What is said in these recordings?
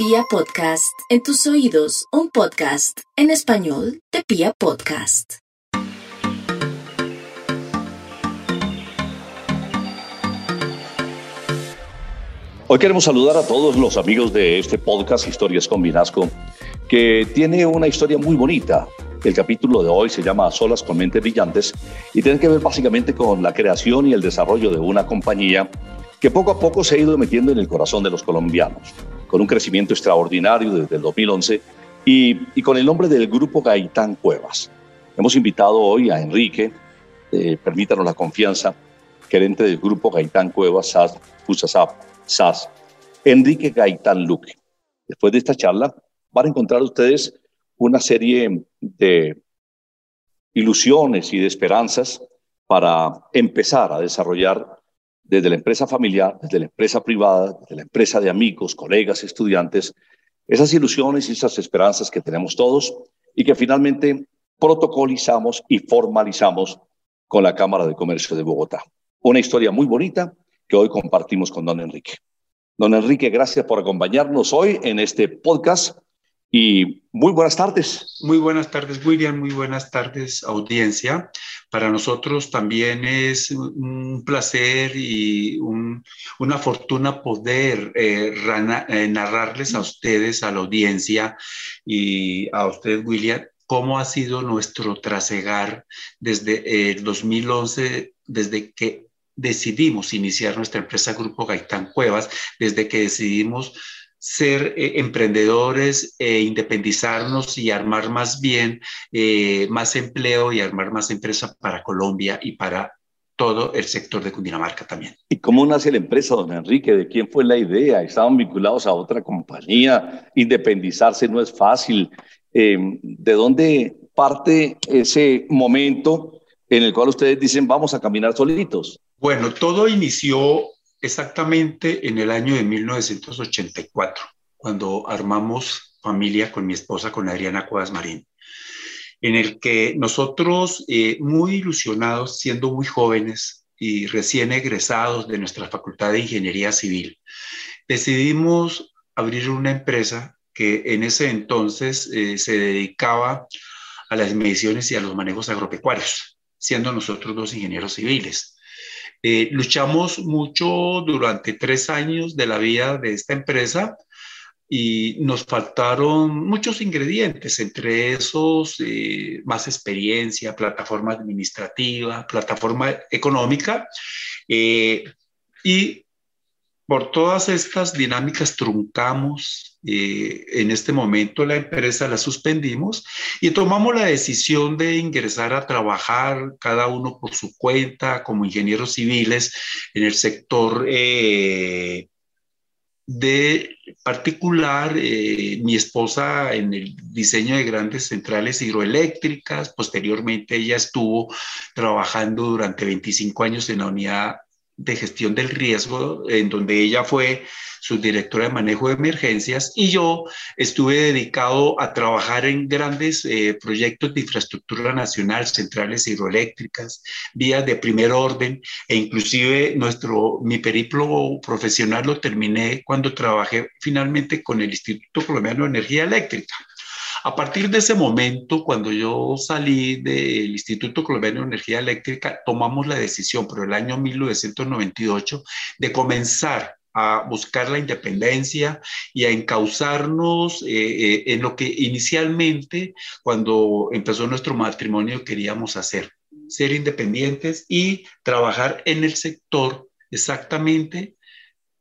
Pia Podcast, en tus oídos, un podcast en español de Pia Podcast. Hoy queremos saludar a todos los amigos de este podcast Historias con Vinasco, que tiene una historia muy bonita. El capítulo de hoy se llama Solas con Mentes Brillantes y tiene que ver básicamente con la creación y el desarrollo de una compañía que poco a poco se ha ido metiendo en el corazón de los colombianos con un crecimiento extraordinario desde el 2011 y, con el nombre del Grupo Gaitán Cuevas. Hemos invitado hoy a Enrique, eh, permítanos la confianza, gerente del Grupo Gaitán Cuevas, SAS, FUSASAP, SAS, Enrique Gaitán Luque. Después de esta charla van a encontrar ustedes una serie de ilusiones y de esperanzas para empezar a desarrollar desde la empresa familiar, desde la empresa privada, desde la empresa de amigos, colegas, estudiantes, esas ilusiones y esas esperanzas que tenemos todos y que finalmente protocolizamos y formalizamos con la Cámara de Comercio de Bogotá. Una historia muy bonita que hoy compartimos con don Enrique. Don Enrique, gracias por acompañarnos hoy en este podcast y muy buenas tardes. Muy buenas tardes, William. Muy buenas tardes, audiencia. Para nosotros también es un placer y una fortuna poder eh, eh, narrarles a ustedes, a la audiencia y a usted, William, cómo ha sido nuestro trasegar desde el 2011, desde que decidimos iniciar nuestra empresa Grupo Gaitán Cuevas, desde que decidimos ser eh, emprendedores, e independizarnos y armar más bien eh, más empleo y armar más empresa para Colombia y para todo el sector de Cundinamarca también. ¿Y cómo nace la empresa, don Enrique? ¿De quién fue la idea? ¿Estaban vinculados a otra compañía? Independizarse no es fácil. Em, ¿De dónde parte ese momento en el cual ustedes dicen vamos a caminar solitos? Bueno, todo inició exactamente en el año de 1984, cuando armamos familia con mi esposa, con Adriana Cuevas Marín, en el que nosotros, eh, muy ilusionados, siendo muy jóvenes y recién egresados de nuestra Facultad de Ingeniería Civil, decidimos abrir una empresa que en ese entonces eh, se dedicaba a las mediciones y a los manejos agropecuarios, siendo nosotros dos ingenieros civiles. Eh, luchamos mucho durante tres años de la vida de esta empresa y nos faltaron muchos ingredientes, entre esos eh, más experiencia, plataforma administrativa, plataforma económica eh, y por todas estas dinámicas truncamos. Eh, en este momento la empresa la suspendimos y tomamos la decisión de ingresar a trabajar cada uno por su cuenta como ingenieros civiles en el sector eh, de particular, eh, mi esposa en el diseño de grandes centrales hidroeléctricas, posteriormente ella estuvo trabajando durante 25 años en la unidad de gestión del riesgo, en donde ella fue subdirectora de manejo de emergencias, y yo estuve dedicado a trabajar en grandes eh, proyectos de infraestructura nacional, centrales hidroeléctricas, vías de primer orden, e inclusive nuestro, mi periplo profesional lo terminé cuando trabajé finalmente con el Instituto Colombiano de Energía Eléctrica. A partir de ese momento, cuando yo salí del Instituto Colombiano de Energía Eléctrica, tomamos la decisión, por el año 1998, de comenzar a buscar la independencia y a encauzarnos eh, eh, en lo que inicialmente, cuando empezó nuestro matrimonio, queríamos hacer, ser independientes y trabajar en el sector exactamente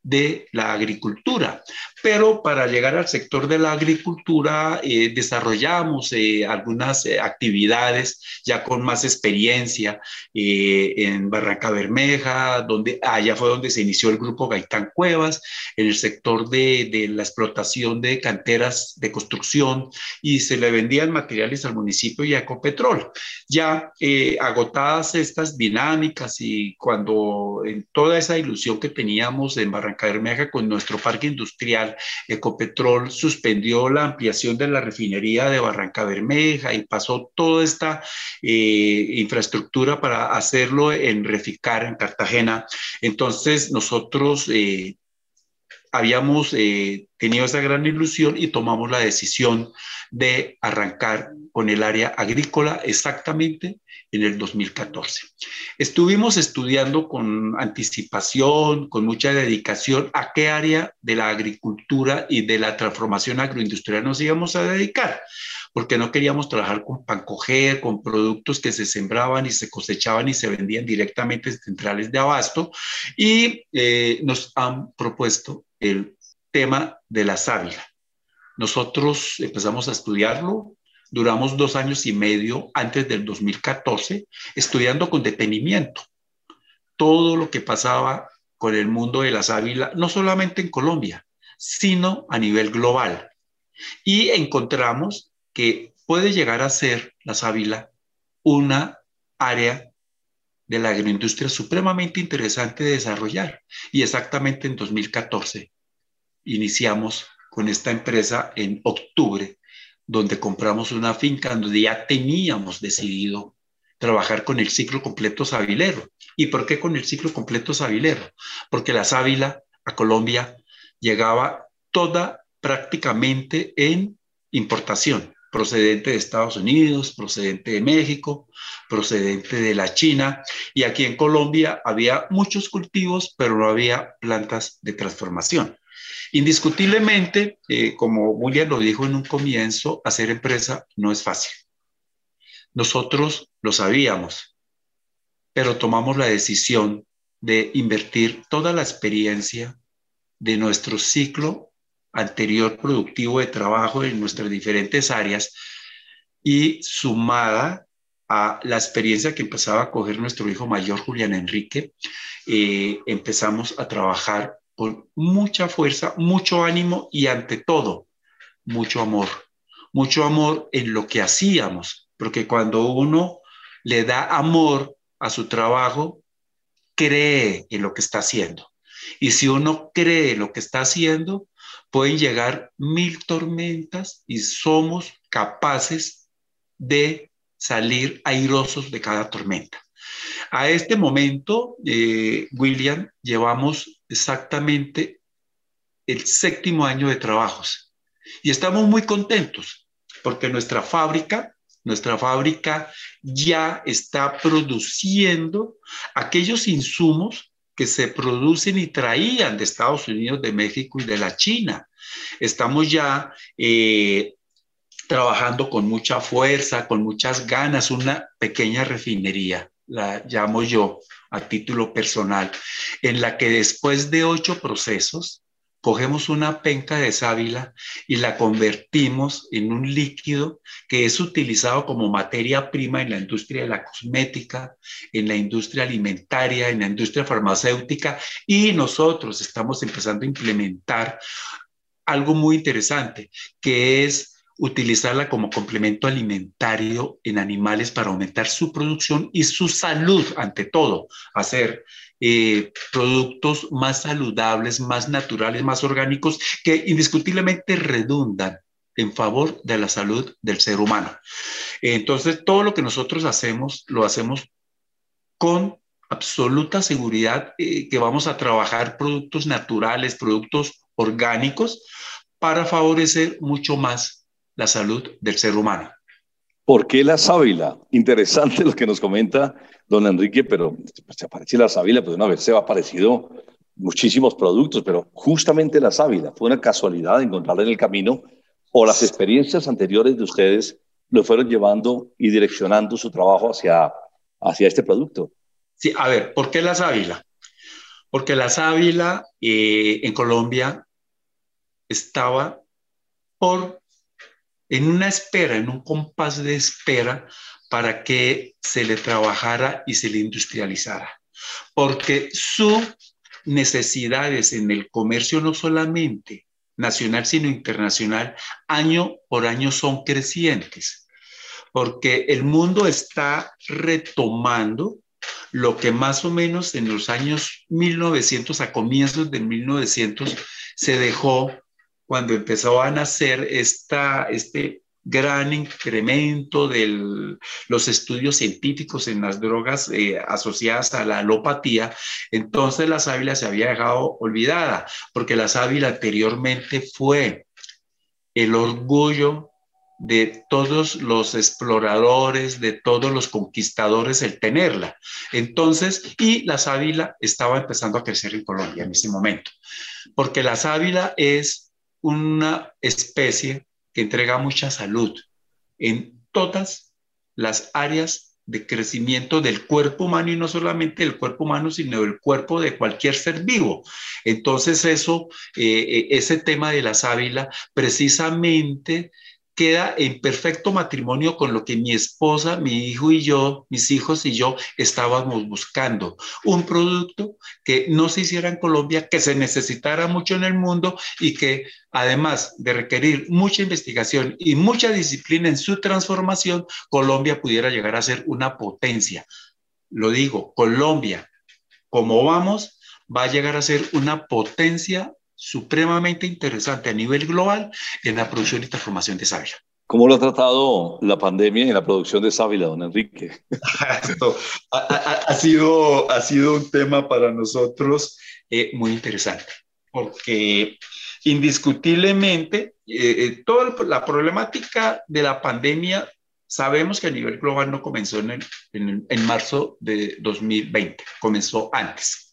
de la agricultura. Pero para llegar al sector de la agricultura eh, desarrollamos eh, algunas eh, actividades ya con más experiencia en Barranca Bermeja, donde allá fue donde se inició el grupo Gaitán Cuevas, en el sector de, de la explotación de canteras de construcción y se le vendían materiales al municipio y a Ecopetrol. Ya agotadas estas dinámicas y cuando en toda esa ilusión que teníamos en Barranca Bermeja con nuestro parque industrial, Ecopetrol suspendió la ampliación de la refinería de Barranca Bermeja y pasó toda esta eh, infraestructura para hacerlo en Reficar, en Cartagena. Entonces nosotros... Eh, habíamos eh, tenido esa gran ilusión y tomamos la decisión de arrancar con el área agrícola exactamente en el 2014. Estuvimos estudiando con anticipación, con mucha dedicación, a qué área de la agricultura y de la transformación agroindustrial nos íbamos a dedicar, porque no queríamos trabajar con pancoger, con productos que se sembraban y se cosechaban y se vendían directamente en centrales de abasto, y eh, nos han propuesto el tema de la sábila. Nosotros empezamos a estudiarlo, duramos dos años y medio antes del 2014 estudiando con detenimiento todo lo que pasaba con el mundo de la sábila, no solamente en Colombia, sino a nivel global. Y encontramos que puede llegar a ser la sábila una área de la agroindustria supremamente interesante de desarrollar. Y exactamente en 2014 iniciamos con esta empresa en octubre, donde compramos una finca donde ya teníamos decidido trabajar con el ciclo completo sabilero. ¿Y por qué con el ciclo completo sabilero? Porque la sábila a Colombia llegaba toda prácticamente en importación, procedente de Estados Unidos, procedente de México, procedente de la China. Y aquí en Colombia había muchos cultivos, pero no había plantas de transformación. Indiscutiblemente, eh, como William lo dijo en un comienzo, hacer empresa no es fácil. Nosotros lo sabíamos, pero tomamos la decisión de invertir toda la experiencia de nuestro ciclo anterior productivo de trabajo en nuestras diferentes áreas y sumada a la experiencia que empezaba a coger nuestro hijo mayor, Julián Enrique, eh, empezamos a trabajar con mucha fuerza, mucho ánimo y ante todo, mucho amor. Mucho amor en lo que hacíamos, porque cuando uno le da amor a su trabajo, cree en lo que está haciendo. Y si uno cree en lo que está haciendo, pueden llegar mil tormentas y somos capaces de salir airosos de cada tormenta. A este momento, eh, William, llevamos exactamente el séptimo año de trabajos y estamos muy contentos porque nuestra fábrica, nuestra fábrica ya está produciendo aquellos insumos que se producen y traían de Estados Unidos, de México y de la China. Estamos ya eh, trabajando con mucha fuerza, con muchas ganas, una pequeña refinería la llamo yo a título personal, en la que después de ocho procesos, cogemos una penca de sábila y la convertimos en un líquido que es utilizado como materia prima en la industria de la cosmética, en la industria alimentaria, en la industria farmacéutica y nosotros estamos empezando a implementar algo muy interesante, que es utilizarla como complemento alimentario en animales para aumentar su producción y su salud, ante todo, hacer eh, productos más saludables, más naturales, más orgánicos, que indiscutiblemente redundan en favor de la salud del ser humano. Entonces, todo lo que nosotros hacemos, lo hacemos con absoluta seguridad eh, que vamos a trabajar productos naturales, productos orgánicos, para favorecer mucho más la salud del ser humano. ¿Por qué la sábila? Interesante lo que nos comenta don Enrique, pero se aparece la sábila, pues una vez se ha aparecido muchísimos productos, pero justamente la sábila fue una casualidad encontrarla en el camino o las experiencias anteriores de ustedes lo fueron llevando y direccionando su trabajo hacia, hacia este producto. Sí, a ver, ¿por qué la sábila? Porque la sábila eh, en Colombia estaba por en una espera, en un compás de espera para que se le trabajara y se le industrializara. Porque sus necesidades en el comercio no solamente nacional, sino internacional, año por año son crecientes. Porque el mundo está retomando lo que más o menos en los años 1900, a comienzos de 1900, se dejó cuando empezó a nacer este gran incremento de los estudios científicos en las drogas eh, asociadas a la alopatía, entonces la sábila se había dejado olvidada, porque la sábila anteriormente fue el orgullo de todos los exploradores, de todos los conquistadores, el tenerla. Entonces, y la sábila estaba empezando a crecer en Colombia en ese momento, porque la sábila es una especie que entrega mucha salud en todas las áreas de crecimiento del cuerpo humano y no solamente del cuerpo humano, sino del cuerpo de cualquier ser vivo. Entonces eso, eh, eh, ese tema de la sábila precisamente queda en perfecto matrimonio con lo que mi esposa, mi hijo y yo, mis hijos y yo estábamos buscando. Un producto que no se hiciera en Colombia, que se necesitara mucho en el mundo y que además de requerir mucha investigación y mucha disciplina en su transformación, Colombia pudiera llegar a ser una potencia. Lo digo, Colombia, como vamos, va a llegar a ser una potencia supremamente interesante a nivel global en la producción y transformación de sábila. ¿Cómo lo ha tratado la pandemia en la producción de sábila, don Enrique? ha, sido, ha sido un tema para nosotros eh, muy interesante, porque indiscutiblemente eh, eh, toda la problemática de la pandemia sabemos que a nivel global no comenzó en, en marzo de 2020, comenzó antes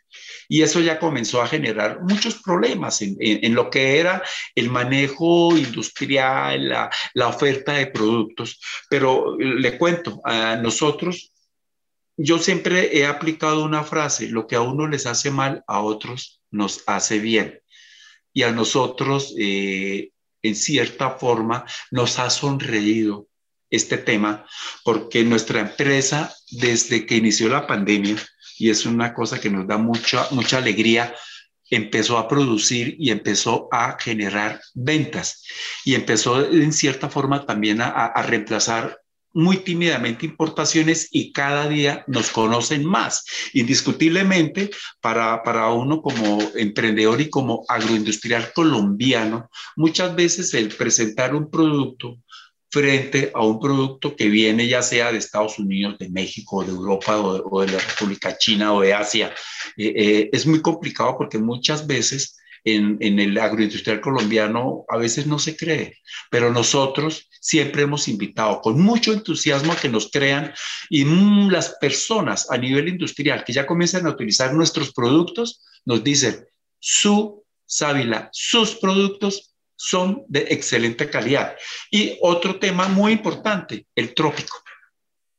y eso ya comenzó a generar muchos problemas en, lo que era el manejo industrial, la, la oferta de productos. Pero le cuento, a nosotros yo siempre he aplicado una frase, lo que a uno les hace mal, a otros nos hace bien. Y a nosotros, eh, en cierta forma, nos ha sonreído este tema, porque nuestra empresa, desde que inició la pandemia, y es una cosa que nos da mucha, mucha alegría, empezó a producir y empezó a generar ventas y empezó en cierta forma también a, reemplazar muy tímidamente importaciones y cada día nos conocen más. Indiscutiblemente, para, para uno como emprendedor y como agroindustrial colombiano, muchas veces el presentar un producto frente a un producto que viene ya sea de Estados Unidos, de México, de Europa o, de la República China o de Asia. Eh, eh, es muy complicado porque muchas veces en, en, el agroindustrial colombiano a veces no se cree, pero nosotros siempre hemos invitado con mucho entusiasmo a que nos crean y las personas a nivel industrial que ya comienzan a utilizar nuestros productos nos dicen, su sábila, sus productos son de excelente calidad. Y otro tema muy importante, el trópico.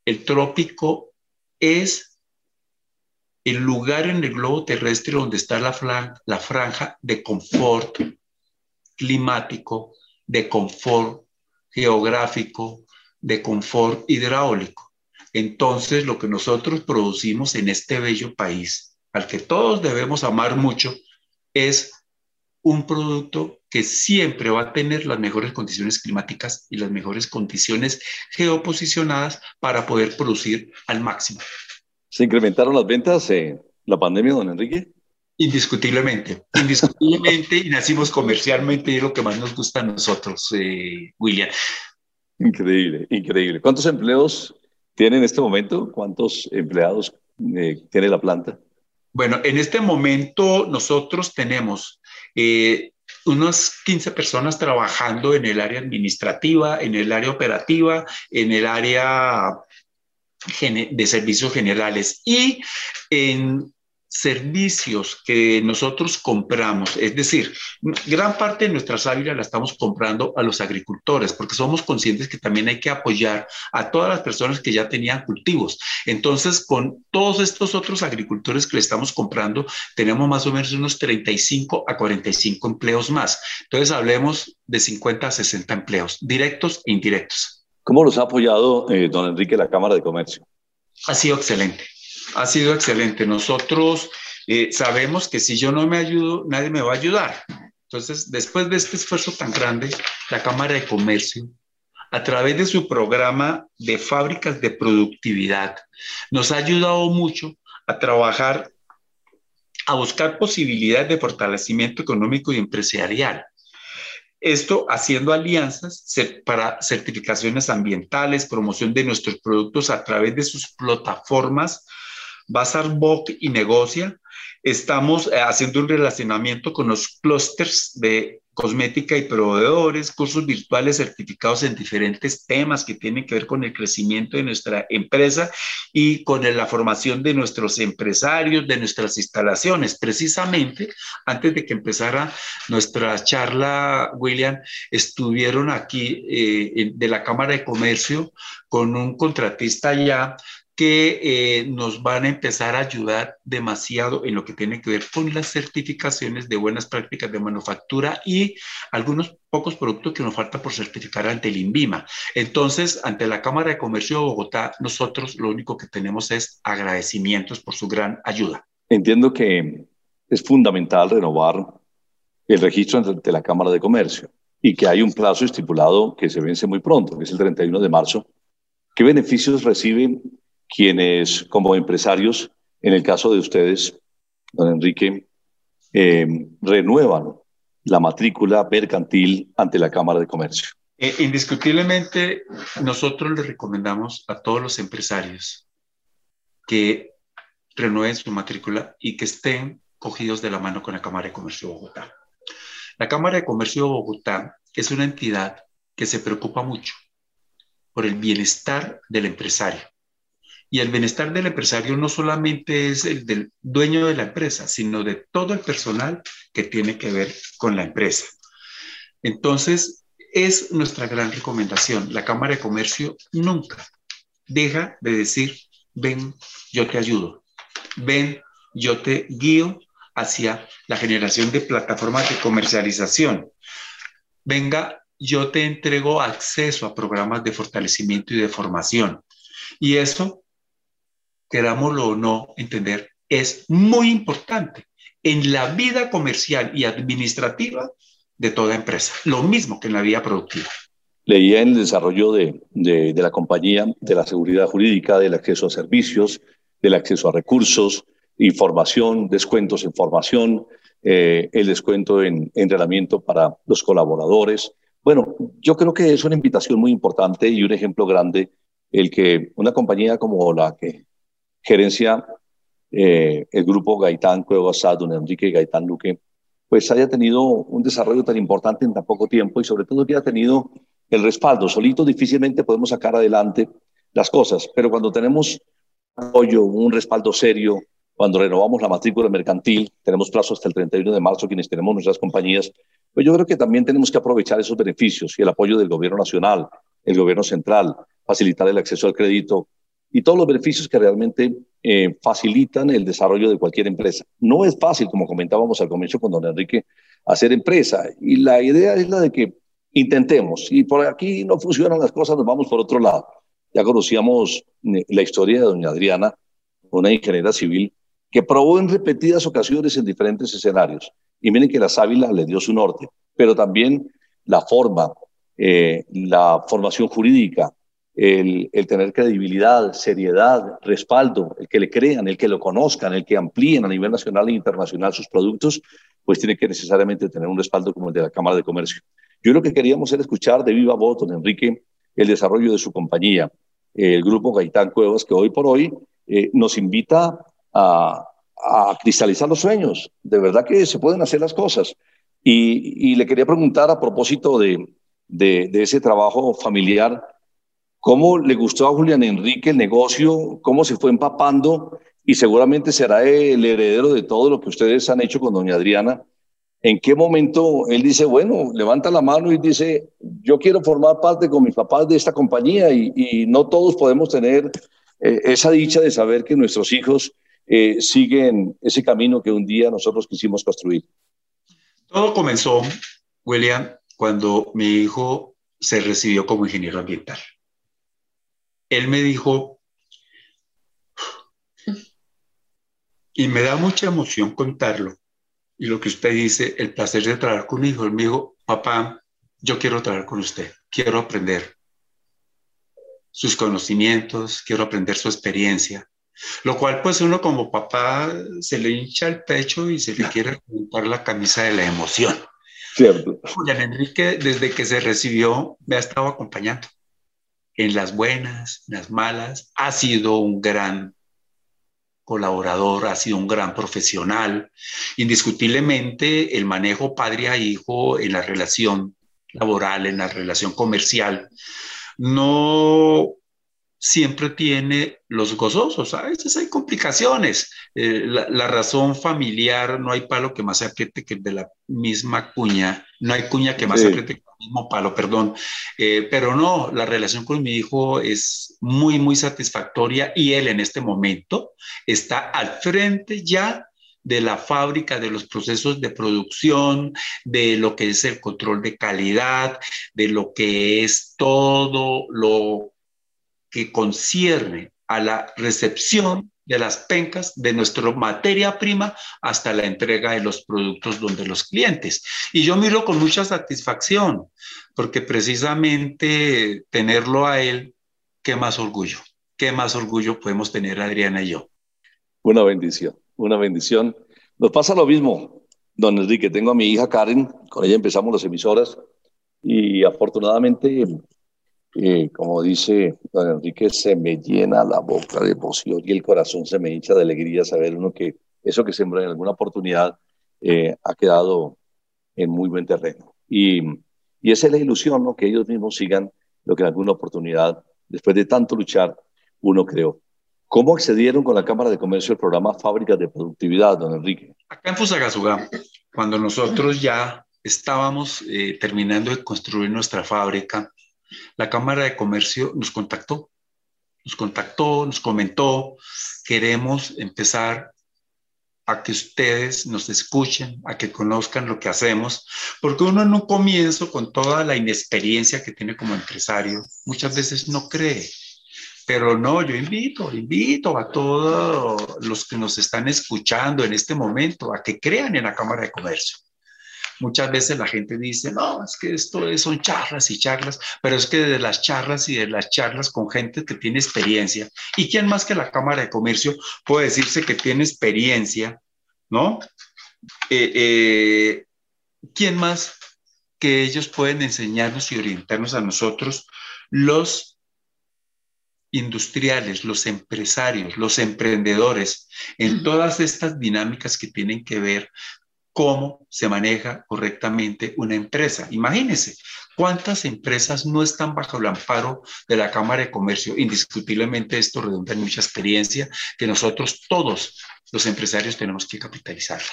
El trópico es el lugar en el globo terrestre donde está la, franja de confort climático, de confort geográfico, de confort hidráulico. Entonces, lo que nosotros producimos en este bello país, al que todos debemos amar mucho, es un producto que siempre va a tener las mejores condiciones climáticas y las mejores condiciones geoposicionadas para poder producir al máximo. ¿Se incrementaron las ventas en la pandemia, don Enrique? Indiscutiblemente, indiscutiblemente, y nacimos comercialmente y es lo que más nos gusta a nosotros, eh, William. Increíble, increíble. ¿Cuántos empleos tiene en este momento? ¿Cuántos empleados eh, tiene la planta? Bueno, en este momento nosotros tenemos eh, unas 15 personas trabajando en el área administrativa, en el área operativa, en el área de servicios generales. Y en servicios que nosotros compramos, es decir, gran parte de nuestra sábila la estamos comprando a los agricultores, porque somos conscientes que también hay que apoyar a todas las personas que ya tenían cultivos. Entonces, con todos estos otros agricultores que le estamos comprando, tenemos más o menos unos 35 a 45 empleos más. Entonces, hablemos de 50 a 60 empleos, directos e indirectos. ¿Cómo los ha apoyado, eh, don Enrique, la Cámara de Comercio? Ha sido excelente ha sido excelente. Nosotros eh, sabemos que si yo no me ayudo, nadie me va a ayudar. Entonces, después de este esfuerzo tan grande, la Cámara de Comercio, a través de su programa de fábricas de productividad, nos ha ayudado mucho a trabajar, a buscar posibilidades de fortalecimiento económico y empresarial. Esto haciendo alianzas para certificaciones ambientales, promoción de nuestros productos a través de sus plataformas Bazar Boc y Negocia. Estamos eh, haciendo un relacionamiento con los clusters de cosmética y proveedores, cursos virtuales certificados en diferentes temas que tienen que ver con el crecimiento de nuestra empresa y con la formación de nuestros empresarios, de nuestras instalaciones. Precisamente, antes de que empezara nuestra charla, William, estuvieron aquí eh, de la Cámara de Comercio con un contratista ya que eh, nos van a empezar a ayudar demasiado en lo que tiene que ver con las certificaciones de buenas prácticas de manufactura y algunos pocos productos que nos falta por certificar ante el INVIMA. Entonces, ante la Cámara de Comercio de Bogotá, nosotros lo único que tenemos es agradecimientos por su gran ayuda. Entiendo que es fundamental renovar el registro ante la Cámara de Comercio y que hay un plazo estipulado que se vence muy pronto, que es el 31 de marzo. ¿Qué beneficios reciben quienes como empresarios, en el caso de ustedes, don Enrique, eh, renuevan la matrícula mercantil ante la Cámara de Comercio. Eh, indiscutiblemente, nosotros les recomendamos a todos los empresarios que renueven su matrícula y que estén cogidos de la mano con la Cámara de Comercio de Bogotá. La Cámara de Comercio de Bogotá es una entidad que se preocupa mucho por el bienestar del empresario. Y el bienestar del empresario no solamente es el del dueño de la empresa, sino de todo el personal que tiene que ver con la empresa. Entonces, es nuestra gran recomendación. La Cámara de Comercio nunca deja de decir, ven, yo te ayudo, ven, yo te guío hacia la generación de plataformas de comercialización. Venga, yo te entrego acceso a programas de fortalecimiento y de formación. Y eso querámoslo o no entender, es muy importante en la vida comercial y administrativa de toda empresa, lo mismo que en la vida productiva. Leía en el desarrollo de, de, la compañía, de la seguridad jurídica, del acceso a servicios, del acceso a recursos, información, descuentos en formación, eh, el descuento en entrenamiento para los colaboradores. Bueno, yo creo que es una invitación muy importante y un ejemplo grande el que una compañía como la que gerencia eh, el grupo Gaitán Cuevas don Enrique Gaitán Luque, pues haya tenido un desarrollo tan importante en tan poco tiempo y sobre todo que haya tenido el respaldo. Solito difícilmente podemos sacar adelante las cosas, pero cuando tenemos apoyo, un respaldo serio, cuando renovamos la matrícula mercantil, tenemos plazo hasta el 31 de marzo quienes tenemos nuestras compañías, pues yo creo que también tenemos que aprovechar esos beneficios y el apoyo del gobierno nacional, el gobierno central, facilitar el acceso al crédito y todos los beneficios que realmente eh, facilitan el desarrollo de cualquier empresa. No es fácil, como comentábamos al comienzo con don Enrique, hacer empresa. Y la idea es la de que intentemos. Y por aquí no funcionan las cosas, nos vamos por otro lado. Ya conocíamos eh, la historia de doña Adriana, una ingeniera civil que probó en repetidas ocasiones en diferentes escenarios. Y miren que la sábila le dio su norte, pero también la forma, eh, la formación jurídica, el, tener credibilidad, seriedad, respaldo, el que le crean, el que lo conozcan, el que amplíen a nivel nacional e internacional sus productos, pues tiene que necesariamente tener un respaldo como el de la Cámara de Comercio. Yo lo que queríamos era escuchar de viva voz, don Enrique, el desarrollo de su compañía, el grupo Gaitán Cuevas, que hoy por hoy eh, nos invita a, cristalizar los sueños. De verdad que se pueden hacer las cosas. Y, le quería preguntar a propósito de, ese trabajo familiar, cómo le gustó a Julián Enrique el negocio, cómo se fue empapando y seguramente será el heredero de todo lo que ustedes han hecho con doña Adriana. ¿En qué momento él dice, bueno, levanta la mano y dice, yo quiero formar parte con mis papás de esta compañía y, no todos podemos tener eh, esa dicha de saber que nuestros hijos eh, siguen ese camino que un día nosotros quisimos construir? Todo comenzó, William, cuando mi hijo se recibió como ingeniero ambiental él me dijo, y me da mucha emoción contarlo, y lo que usted dice, el placer de trabajar con mi hijo, él me dijo, papá, yo quiero trabajar con usted, quiero aprender sus conocimientos, quiero aprender su experiencia. Lo cual, pues uno como papá se le hincha el pecho y se le quiere juntar la camisa de la emoción. Cierto. Julián Enrique, desde que se recibió, me ha estado acompañando en las buenas, en las malas. Ha sido un gran colaborador, ha sido un gran profesional. Indiscutiblemente, el manejo padre a hijo en la relación laboral, en la relación comercial, no siempre tiene los gozosos, a veces hay complicaciones. Eh, la, razón familiar, no hay palo que más se apriete que de la misma cuña, no hay cuña que más se apriete que el mismo palo, perdón. Eh, pero no, la relación con mi hijo es muy, muy satisfactoria y él en este momento está al frente ya de la fábrica, de los procesos de producción, de lo que es el control de calidad, de lo que es todo lo que concierne a la recepción de las pencas de nuestra materia prima hasta la entrega de los productos donde los clientes. Y yo miro con mucha satisfacción, porque precisamente tenerlo a él, qué más orgullo, qué más orgullo podemos tener Adriana y yo. Una bendición, una bendición. Nos pasa lo mismo, don Enrique. Tengo a mi hija Karen, con ella empezamos las emisoras y afortunadamente como dice don Enrique, se me llena la boca de emoción y el corazón se me hincha de alegría saber uno que eso que sembró en alguna oportunidad eh, ha quedado en muy buen terreno. Y, y esa es la ilusión, ¿no? que ellos mismos sigan lo que en alguna oportunidad, después de tanto luchar, uno creó. ¿Cómo accedieron con la Cámara de Comercio al programa Fábricas de Productividad, don Enrique? Acá en Fusagasugá, cuando nosotros ya estábamos eh, terminando de construir nuestra fábrica, la Cámara de Comercio nos contactó, nos contactó, nos comentó, queremos empezar a que ustedes nos escuchen, a que conozcan lo que hacemos, porque uno en un comienzo, con toda la inexperiencia que tiene como empresario, muchas veces no cree. Pero no, yo invito, invito a todos los que nos están escuchando en este momento a que crean en la Cámara de Comercio. Muchas veces la gente dice, no, es que esto son charlas y charlas, pero es que de las charlas y de las charlas con gente que tiene experiencia, ¿y quién más que la Cámara de Comercio puede decirse que tiene experiencia, ¿no? Eh, eh, ¿Quién más que ellos pueden enseñarnos y orientarnos a nosotros, los industriales, los empresarios, los emprendedores, en todas estas dinámicas que tienen que ver cómo se maneja correctamente una empresa. Imagínense, ¿cuántas empresas no están bajo el amparo de la Cámara de Comercio? Indiscutiblemente esto redunda en mucha experiencia que nosotros todos los empresarios tenemos que capitalizarla.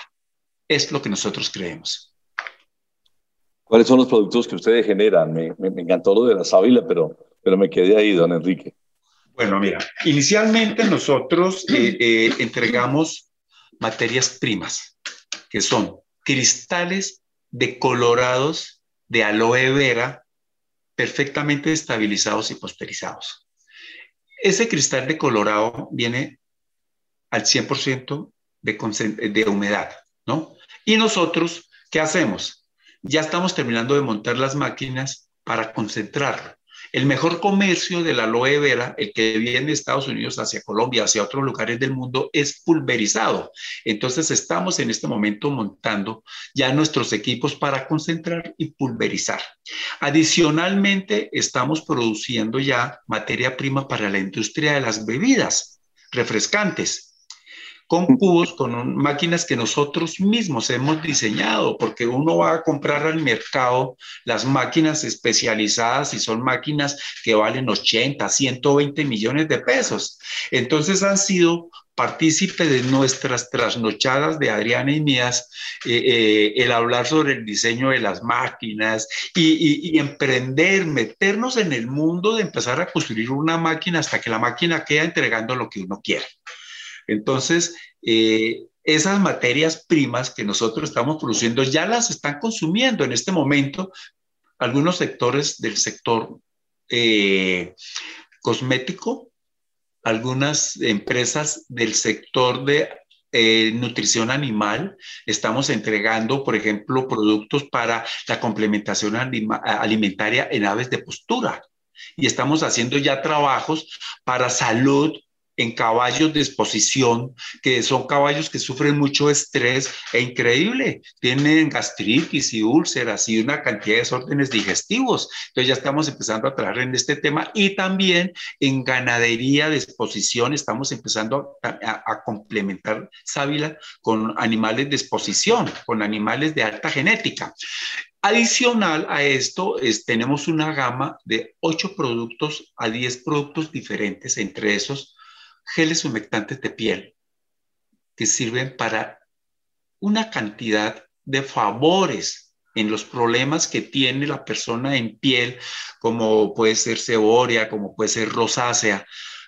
Es lo que nosotros creemos. ¿Cuáles son los productos que ustedes generan? Me, encantó lo de la sábila, pero, pero me quedé ahí, don Enrique. Bueno, mira, inicialmente nosotros eh, eh, entregamos materias primas que son cristales decolorados de aloe vera perfectamente estabilizados y posterizados. Ese cristal decolorado viene al 100% de, de humedad, ¿no? Y nosotros, ¿qué hacemos? Ya estamos terminando de montar las máquinas para concentrarlo. El mejor comercio de la aloe vera, el que viene de Estados Unidos hacia Colombia, hacia otros lugares del mundo, es pulverizado. Entonces estamos en este momento montando ya nuestros equipos para concentrar y pulverizar. Adicionalmente, estamos produciendo ya materia prima para la industria de las bebidas refrescantes con cubos, con máquinas que nosotros mismos hemos diseñado, porque uno va a comprar al mercado las máquinas especializadas y son máquinas que valen 80, 120 millones de pesos. Entonces han sido partícipe de nuestras trasnochadas de Adriana y mías, eh, eh, el hablar sobre el diseño de las máquinas y, y, emprender, meternos en el mundo de empezar a construir una máquina hasta que la máquina queda entregando lo que uno quiere. Entonces, eh, esas materias primas que nosotros estamos produciendo ya las están consumiendo en este momento algunos sectores del sector eh, cosmético, algunas empresas del sector de eh, nutrición animal. Estamos entregando, por ejemplo, productos para la complementación alimentaria en aves de postura. Y estamos haciendo ya trabajos para salud en caballos de exposición, que son caballos que sufren mucho estrés e increíble, tienen gastritis y úlceras y una cantidad de desórdenes digestivos. Entonces ya estamos empezando a trabajar en este tema y también en ganadería de exposición estamos empezando a, complementar sábila con animales de exposición, con animales de alta genética. Adicional a esto, tenemos una gama de 8 productos a 10 productos diferentes, entre esos geles humectantes de piel, que sirven para una cantidad de favores en los problemas que tiene la persona en piel, como puede ser ceboria, como puede ser rosácea,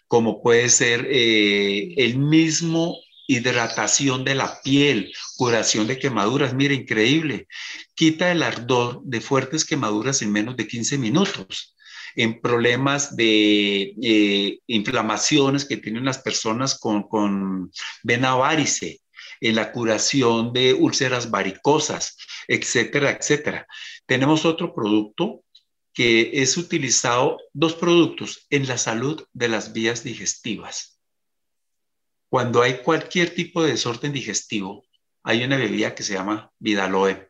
como puede ser eh, el mismo hidratación de la piel, curación de quemaduras, mire, increíble, quita el ardor de fuertes quemaduras en menos de 15 minutos en problemas de eh, inflamaciones que tienen las personas con, con vena varice, en la curación de úlceras varicosas, etcétera, etcétera. Tenemos otro producto que es utilizado, dos productos en la salud de las vías digestivas. Cuando hay cualquier tipo de desorden digestivo, hay una bebida que se llama Vidaloe,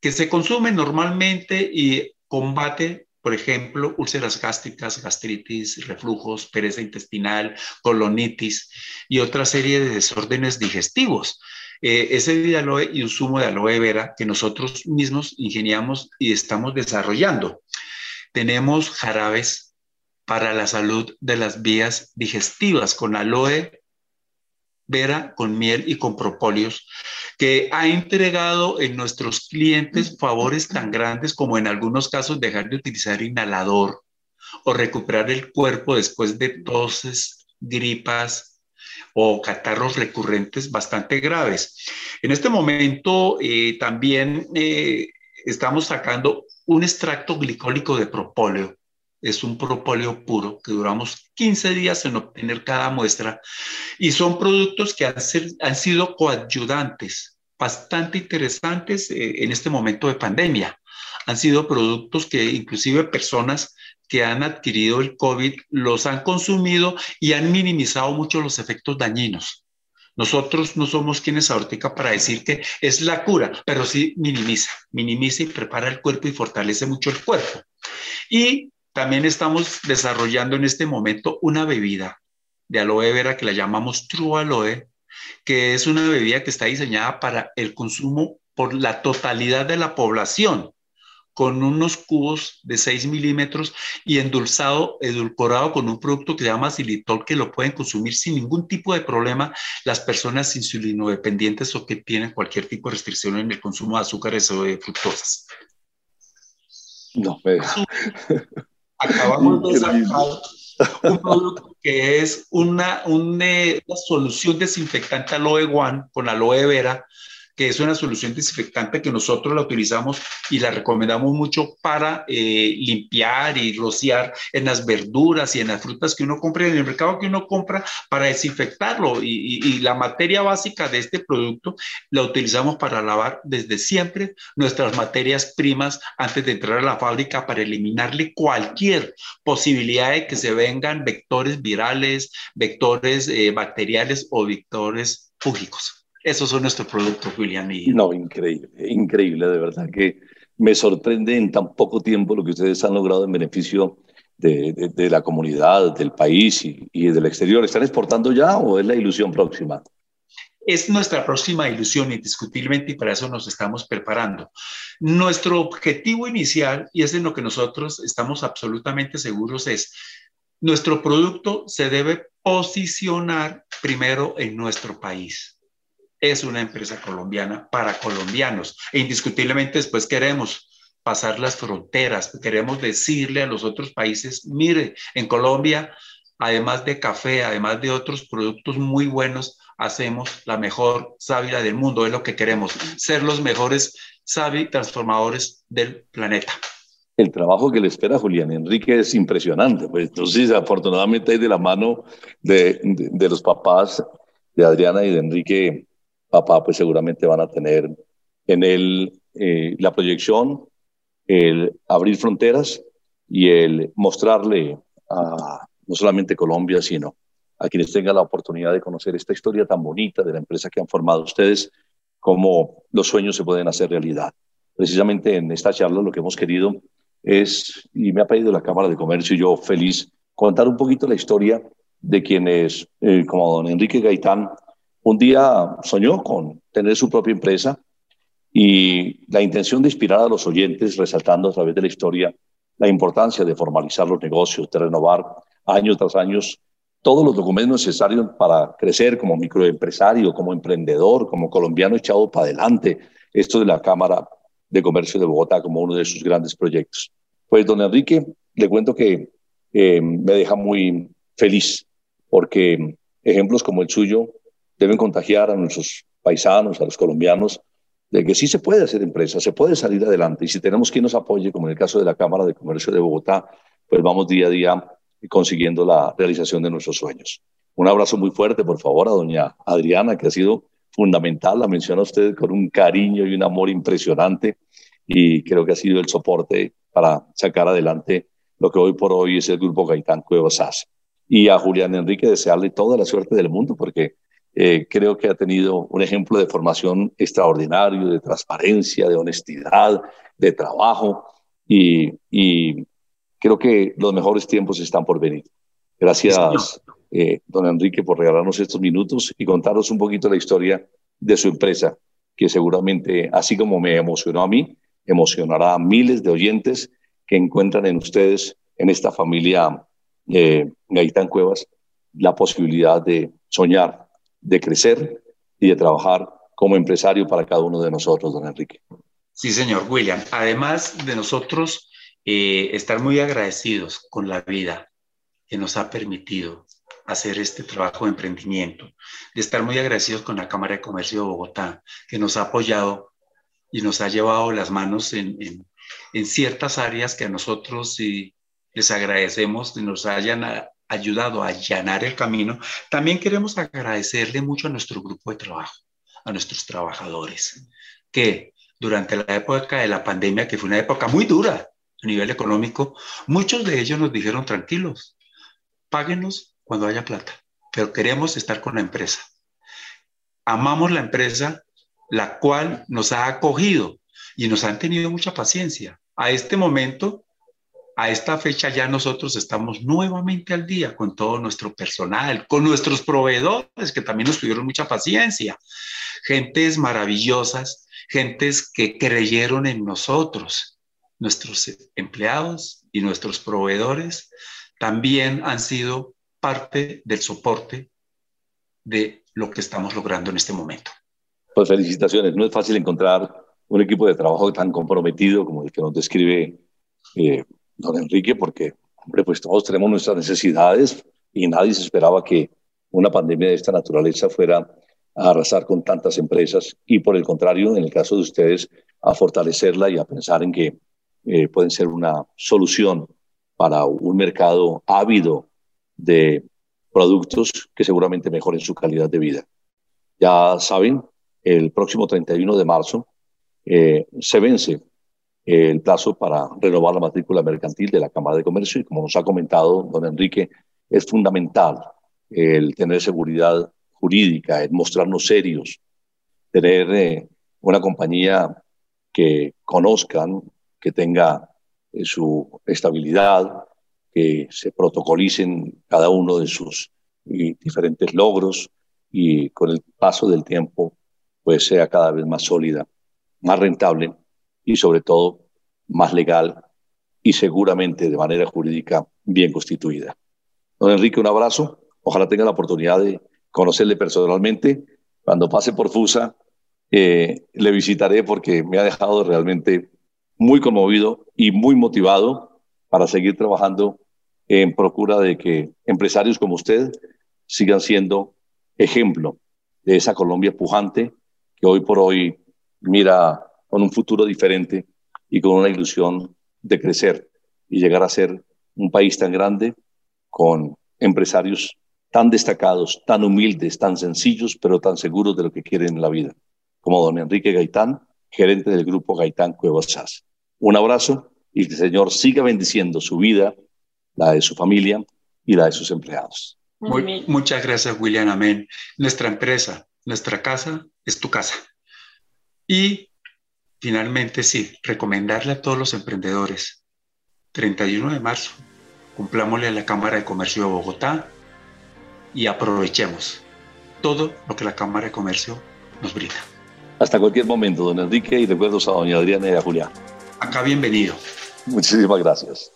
que se consume normalmente y combate por ejemplo, úlceras gástricas, gastritis, reflujos, pereza intestinal, colonitis y otra serie de desórdenes digestivos. Eh, ese de aloe y un zumo de aloe vera que nosotros mismos ingeniamos y estamos desarrollando. Tenemos jarabes para la salud de las vías digestivas con aloe vera, con miel y con propóleos que ha entregado en nuestros clientes favores tan grandes como en algunos casos dejar de utilizar inhalador o recuperar el cuerpo después de toses, gripas o catarros recurrentes bastante graves. En este momento eh, también eh, estamos sacando un extracto glicólico de propóleo es un propóleo puro que duramos 15 días en obtener cada muestra y son productos que han, han sido coayudantes bastante interesantes eh, en este momento de pandemia. Han sido productos que inclusive personas que han adquirido el COVID los han consumido y han minimizado mucho los efectos dañinos. Nosotros no somos quienes ahorita para decir que es la cura, pero sí minimiza, minimiza y prepara el cuerpo y fortalece mucho el cuerpo. Y también estamos desarrollando en este momento una bebida de aloe vera que la llamamos True Aloe, que es una bebida que está diseñada para el consumo por la totalidad de la población, con unos cubos de 6 milímetros y endulzado, edulcorado con un producto que se llama xilitol, que lo pueden consumir sin ningún tipo de problema las personas insulinodependientes o que tienen cualquier tipo de restricción en el consumo de azúcares o de fructosas. No, pero acabamos de sacar un producto que es una, una, una solución desinfectante aloe one con aloe vera que es una solución desinfectante que nosotros la utilizamos y la recomendamos mucho para eh, limpiar y rociar en las verduras y en las frutas que uno compra en el mercado que uno compra para desinfectarlo. Y, la materia básica de este producto la utilizamos para lavar desde siempre nuestras materias primas antes de entrar a la fábrica para eliminarle cualquier posibilidad de que se vengan vectores virales, vectores eh, bacteriales o vectores fúngicos. Esos son nuestros productos, William. No, increíble, increíble, de verdad que me sorprende en tan poco tiempo lo que ustedes han logrado en beneficio de, de, la comunidad, del país y, y, del exterior. ¿Están exportando ya o es la ilusión próxima? Es nuestra próxima ilusión, indiscutiblemente, y para eso nos estamos preparando. Nuestro objetivo inicial, y es en lo que nosotros estamos absolutamente seguros, es nuestro producto se debe posicionar primero en nuestro país es una empresa colombiana para colombianos. E indiscutiblemente después queremos pasar las fronteras, queremos decirle a los otros países, mire, en Colombia, además de café, además de otros productos muy buenos, hacemos la mejor sábila del mundo, es lo que queremos, ser los mejores sabi transformadores del planeta. El trabajo que le espera a Julián Enrique es impresionante, pues entonces afortunadamente hay de la mano de, de los papás de Adriana y de Enrique papá, pues seguramente van a tener en él eh, la proyección, el abrir fronteras y el mostrarle a no solamente Colombia, sino a quienes tengan la oportunidad de conocer esta historia tan bonita de la empresa que han formado ustedes, cómo los sueños se pueden hacer realidad. Precisamente en esta charla lo que hemos querido es, y me ha pedido la Cámara de Comercio yo feliz, contar un poquito la historia de quienes, eh, como don Enrique Gaitán, un día soñó con tener su propia empresa y la intención de inspirar a los oyentes, resaltando a través de la historia la importancia de formalizar los negocios, de renovar año tras año todos los documentos necesarios para crecer como microempresario, como emprendedor, como colombiano echado para adelante. Esto de la Cámara de Comercio de Bogotá como uno de sus grandes proyectos. Pues, don Enrique, le cuento que eh, me deja muy feliz porque ejemplos como el suyo deben contagiar a nuestros paisanos, a los colombianos, de que sí se puede hacer empresa, se puede salir adelante. Y si tenemos quien nos apoye, como en el caso de la Cámara de Comercio de Bogotá, pues vamos día a día consiguiendo la realización de nuestros sueños. Un abrazo muy fuerte, por favor, a doña Adriana, que ha sido fundamental, la menciona usted con un cariño y un amor impresionante y creo que ha sido el soporte para sacar adelante lo que hoy por hoy es el Grupo Gaitán Cuevas. Y a Julián Enrique desearle toda la suerte del mundo porque eh, creo que ha tenido un ejemplo de formación extraordinario, de transparencia, de honestidad, de trabajo y, y creo que los mejores tiempos están por venir. Gracias, eh, don Enrique, por regalarnos estos minutos y contarnos un poquito la historia de su empresa, que seguramente, así como me emocionó a mí, emocionará a miles de oyentes que encuentran en ustedes, en esta familia eh, Gaitán Cuevas, la posibilidad de soñar, de crecer y de trabajar como empresario para cada uno de nosotros, don Enrique. Sí, señor William. Además de nosotros, eh, estar muy agradecidos con la vida que nos ha permitido hacer este trabajo de emprendimiento, de estar muy agradecidos con la Cámara de Comercio de Bogotá, que nos ha apoyado y nos ha llevado las manos en, en, ciertas áreas que a nosotros sí les agradecemos y nos hayan ayudado a allanar el camino. También queremos agradecerle mucho a nuestro grupo de trabajo, a nuestros trabajadores, que durante la época de la pandemia, que fue una época muy dura, a nivel económico, muchos de ellos nos dijeron tranquilos, páguenos cuando haya plata, pero queremos estar con la empresa. Amamos la empresa, la cual nos ha acogido y nos han tenido mucha paciencia. A este momento, a esta fecha ya nosotros estamos nuevamente al día con todo nuestro personal, con nuestros proveedores que también nos tuvieron mucha paciencia, gentes maravillosas, gentes que creyeron en nosotros nuestros empleados y nuestros proveedores también han sido parte del soporte de lo que estamos logrando en este momento. Pues felicitaciones. No es fácil encontrar un equipo de trabajo tan comprometido como el que nos describe eh, don Enrique, porque, hombre, pues todos tenemos nuestras necesidades y nadie se esperaba que una pandemia de esta naturaleza fuera a arrasar con tantas empresas y por el contrario, en el caso de ustedes, a fortalecerla y a pensar en que eh, pueden ser una solución para un mercado ávido de productos que seguramente mejoren su calidad de vida. Ya saben, el próximo 31 de marzo eh, se vence el plazo para renovar la matrícula mercantil de la Cámara de Comercio. Y como nos ha comentado don Enrique, es fundamental el tener seguridad jurídica, el mostrarnos serios, tener eh, una compañía que conozcan que tenga eh, su estabilidad, que se protocolicen cada uno de sus diferentes logros y con el paso del tiempo pues sea cada vez más sólida, más rentable y sobre todo más legal y seguramente de manera jurídica bien constituida. Don Enrique, un abrazo. Ojalá tenga la oportunidad de conocerle personalmente. Cuando pase por FUSA, eh, le visitaré porque me ha dejado realmente muy conmovido y muy motivado para seguir trabajando en procura de que empresarios como usted sigan siendo ejemplo de esa Colombia pujante que hoy por hoy mira con un futuro diferente y con una ilusión de crecer y llegar a ser un país tan grande con empresarios tan destacados, tan humildes, tan sencillos, pero tan seguros de lo que quieren en la vida, como don Enrique Gaitán, gerente del grupo Gaitán Cuevas SAS. Un abrazo y que el Señor siga bendiciendo su vida, la de su familia y la de sus empleados. muchas gracias, William. Amén. Nuestra empresa, nuestra casa es tu casa. Y finalmente, sí, recomendarle a todos los emprendedores, 31 de marzo, cumplámosle a la Cámara de Comercio de Bogotá y aprovechemos todo lo que la Cámara de Comercio nos brinda. Hasta cualquier momento, don Enrique, y recuerdos a doña Adriana y a Julián. Acá bienvenido. Muchísimas gracias.